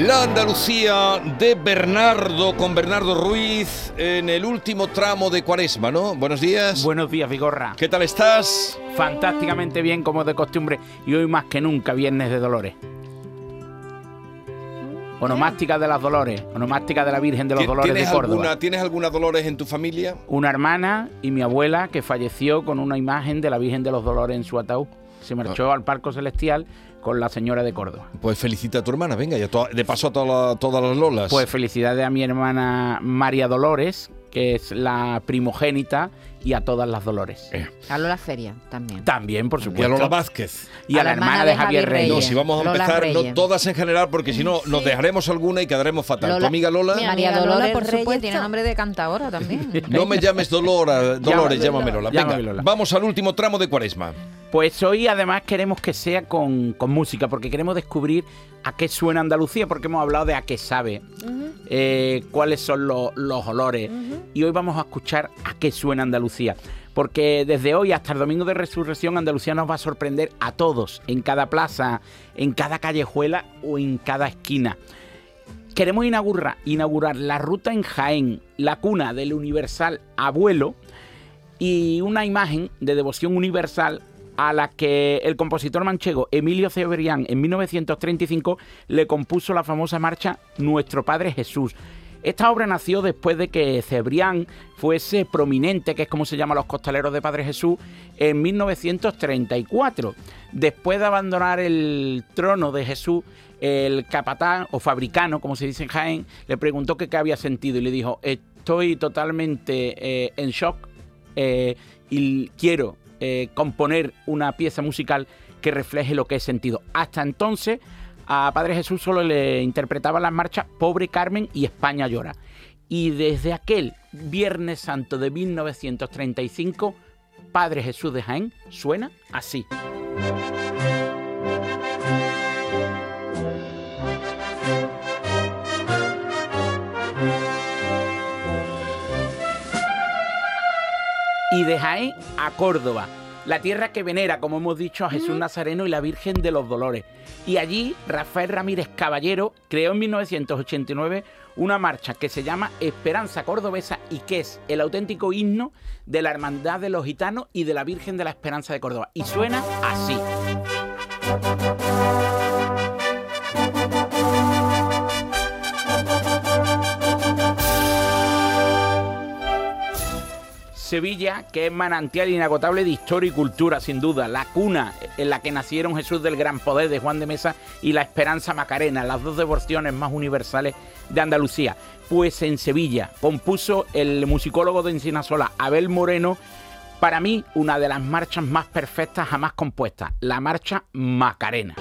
La Andalucía de Bernardo con Bernardo Ruiz en el último tramo de Cuaresma, ¿no? Buenos días. Buenos días, Vigorra. ¿Qué tal estás? Fantásticamente bien, como de costumbre, y hoy más que nunca, Viernes de Dolores. Onomástica de las Dolores, onomástica de la Virgen de los Dolores de Córdoba. Alguna, ¿Tienes alguna Dolores en tu familia? Una hermana y mi abuela que falleció con una imagen de la Virgen de los Dolores en su ataúd. Se marchó al Parco Celestial con la señora de Córdoba. Pues felicita a tu hermana, venga, ya de paso a todas las lolas. Pues felicidades a mi hermana María Dolores, que es la primogénita, y a todas las Dolores. Eh. A Lola Feria también. También, por supuesto. Y a Lola Vázquez. Y a, la, hermana de Javier Reyes. No, si vamos a empezar, no todas en general, porque si no, nos dejaremos alguna y quedaremos fatal. tu amiga Lola. María Dolores, por supuesto, tiene nombre de cantadora también. no me llames Dolora, Dolores, llámame Lola. Venga, vamos al último tramo de Cuaresma. Pues hoy además queremos que sea con, música, porque queremos descubrir a qué suena Andalucía, porque hemos hablado de a qué sabe, eh, cuáles son los olores, y hoy vamos a escuchar a qué suena Andalucía. Porque desde hoy hasta el domingo de resurrección Andalucía nos va a sorprender a todos, en cada plaza, en cada callejuela o en cada esquina. Queremos inaugurar, la ruta en Jaén, la cuna del universal abuelo, y una imagen de devoción universal a la que el compositor manchego Emilio Cebrián en 1935 le compuso la famosa marcha Nuestro Padre Jesús. Esta obra nació después de que Cebrián fuese prominente, que es como se llama los costaleros de Padre Jesús, en 1934. Después de abandonar el trono de Jesús, el capatán o fabricano, como se dice en Jaén, le preguntó qué había sentido y le dijo, estoy totalmente eh, en shock eh, y quiero eh, componer una pieza musical que refleje lo que he sentido. Hasta entonces, a Padre Jesús solo le interpretaba las marchas Pobre Carmen y España llora. Y desde aquel Viernes Santo de 1935, Padre Jesús de Jaén suena así. y de Jaén a Córdoba, la tierra que venera, como hemos dicho, a Jesús Nazareno y la Virgen de los Dolores. Y allí Rafael Ramírez Caballero creó en 1989 una marcha que se llama Esperanza Cordobesa y que es el auténtico himno de la Hermandad de los Gitanos y de la Virgen de la Esperanza de Córdoba. Y suena así. Sevilla, que es manantial inagotable de historia y cultura, sin duda, la cuna en la que nacieron Jesús del Gran Poder de Juan de Mesa y la Esperanza Macarena, las dos devociones más universales de Andalucía. Pues en Sevilla compuso el musicólogo de Encinasola, Abel Moreno, para mí una de las marchas más perfectas jamás compuestas, la marcha Macarena.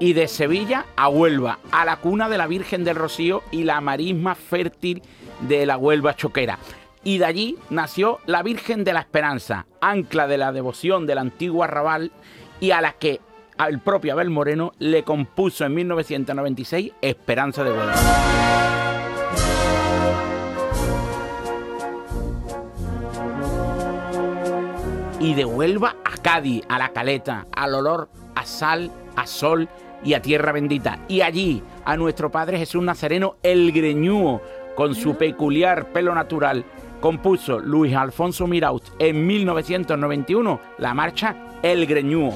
Y de Sevilla a Huelva, a la cuna de la Virgen del Rocío y la marisma fértil de la Huelva Choquera. Y de allí nació la Virgen de la Esperanza, ancla de la devoción del antiguo arrabal y a la que el propio Abel Moreno le compuso en 1996 Esperanza de Huelva. y de Huelva a Cádiz, a la caleta, al olor a sal, a sol y a tierra bendita. Y allí a nuestro Padre Jesús Nazareno, el greñúo, con su peculiar pelo natural, compuso Luis Alfonso Miraut en 1991 la marcha El Greñúo.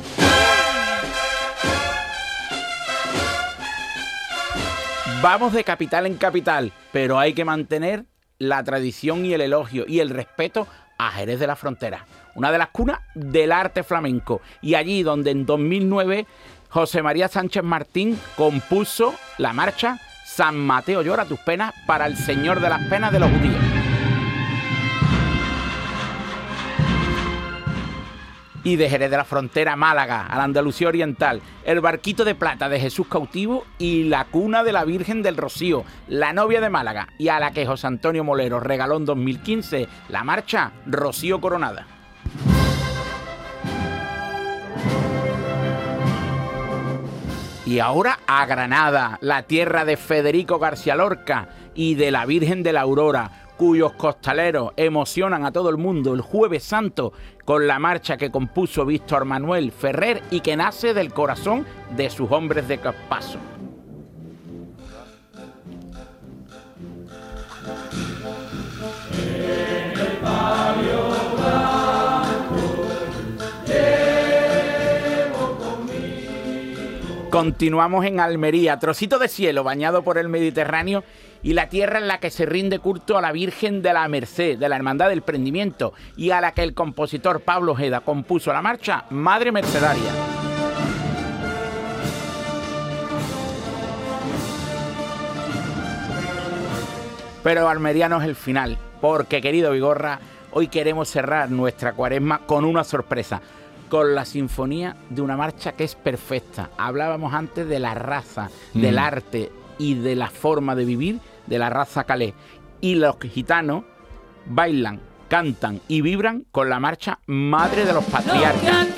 Vamos de capital en capital, pero hay que mantener la tradición y el elogio y el respeto a Jerez de la Frontera, una de las cunas del arte flamenco. Y allí donde en 2009 José María Sánchez Martín compuso la marcha San Mateo llora tus penas para el Señor de las penas de los judíos. y de Jerez de la Frontera Málaga, a la Andalucía Oriental, el barquito de plata de Jesús cautivo y la cuna de la Virgen del Rocío, la novia de Málaga, y a la que José Antonio Molero regaló en 2015 la marcha Rocío Coronada. Y ahora a Granada, la tierra de Federico García Lorca y de la Virgen de la Aurora, cuyos costaleros emocionan a todo el mundo el jueves santo con la marcha que compuso Víctor Manuel Ferrer y que nace del corazón de sus hombres de Caspaso. Continuamos en Almería, trocito de cielo bañado por el Mediterráneo y la tierra en la que se rinde culto a la Virgen de la Merced, de la Hermandad del Prendimiento, y a la que el compositor Pablo Ojeda compuso la marcha Madre Mercedaria. Pero Almería no es el final, porque querido Vigorra, hoy queremos cerrar nuestra cuaresma con una sorpresa con la sinfonía de una marcha que es perfecta. Hablábamos antes de la raza, del mm. arte y de la forma de vivir de la raza calé. Y los gitanos bailan, cantan y vibran con la marcha Madre de los Patriarcas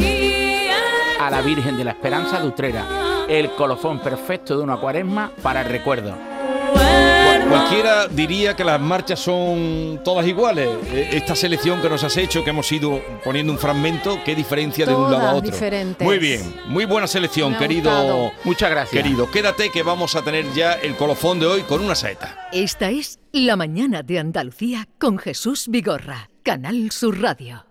a la Virgen de la Esperanza de Utrera, el colofón perfecto de una cuaresma para el recuerdo. Cualquiera diría que las marchas son todas iguales. Eh, esta selección que nos has hecho, que hemos ido poniendo un fragmento, ¿qué diferencia de un lado a otro? Muy bien, muy buena selección, querido. Muchas gracias. Querido, quédate que vamos a tener ya el colofón de hoy con una saeta. Esta es La Mañana de Andalucía con Jesús Vigorra, Canal Sur Radio.